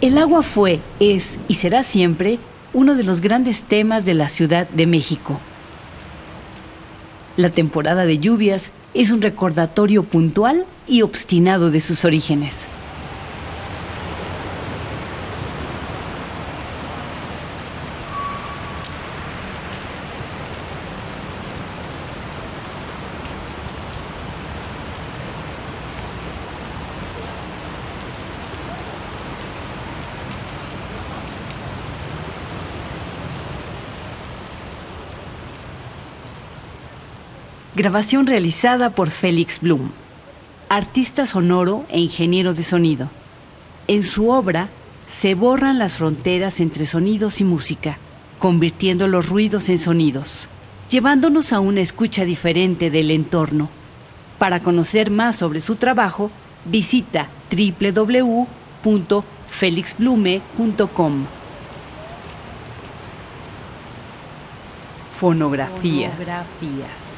El agua fue, es y será siempre uno de los grandes temas de la Ciudad de México. La temporada de lluvias es un recordatorio puntual y obstinado de sus orígenes. Grabación realizada por Félix Blum, artista sonoro e ingeniero de sonido. En su obra se borran las fronteras entre sonidos y música, convirtiendo los ruidos en sonidos, llevándonos a una escucha diferente del entorno. Para conocer más sobre su trabajo, visita www.felixblume.com. Fonografías.